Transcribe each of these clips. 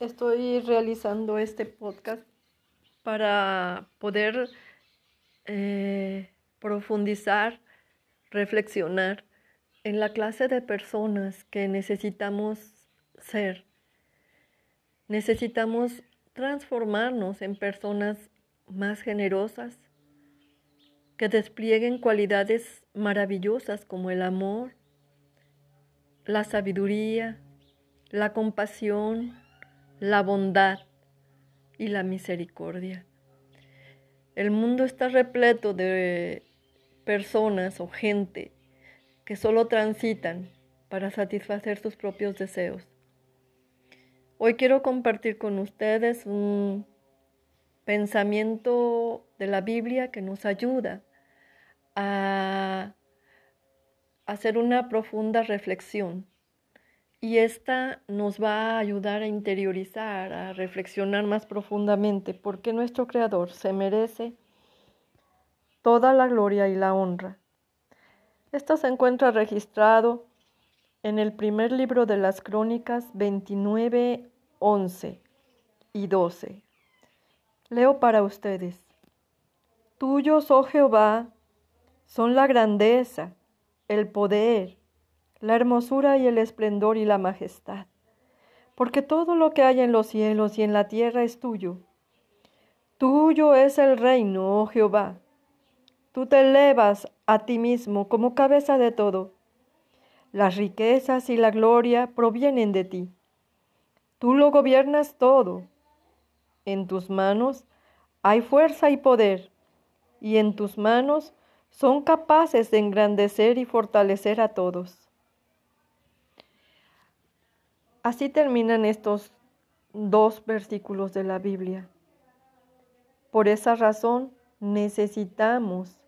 estoy realizando este podcast para poder eh, profundizar, reflexionar en la clase de personas que necesitamos ser. Necesitamos transformarnos en personas más generosas, que desplieguen cualidades maravillosas como el amor, la sabiduría, la compasión, la bondad y la misericordia. El mundo está repleto de personas o gente que solo transitan para satisfacer sus propios deseos. Hoy quiero compartir con ustedes un pensamiento de la Biblia que nos ayuda a hacer una profunda reflexión. Y esta nos va a ayudar a interiorizar, a reflexionar más profundamente, porque nuestro Creador se merece toda la gloria y la honra. Esto se encuentra registrado en el primer libro de las Crónicas 29, 11 y 12. Leo para ustedes. Tuyos, oh Jehová, son la grandeza, el poder, la hermosura y el esplendor y la majestad, porque todo lo que hay en los cielos y en la tierra es tuyo. Tuyo es el reino, oh Jehová. Tú te elevas a ti mismo como cabeza de todo. Las riquezas y la gloria provienen de ti. Tú lo gobiernas todo. En tus manos hay fuerza y poder, y en tus manos son capaces de engrandecer y fortalecer a todos. Así terminan estos dos versículos de la Biblia. Por esa razón necesitamos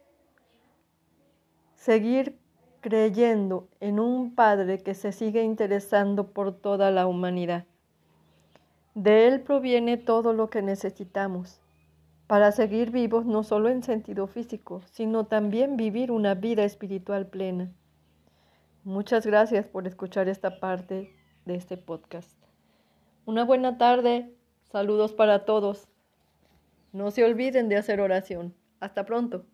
seguir creyendo en un Padre que se sigue interesando por toda la humanidad. De Él proviene todo lo que necesitamos para seguir vivos no solo en sentido físico, sino también vivir una vida espiritual plena. Muchas gracias por escuchar esta parte de este podcast. Una buena tarde, saludos para todos. No se olviden de hacer oración. Hasta pronto.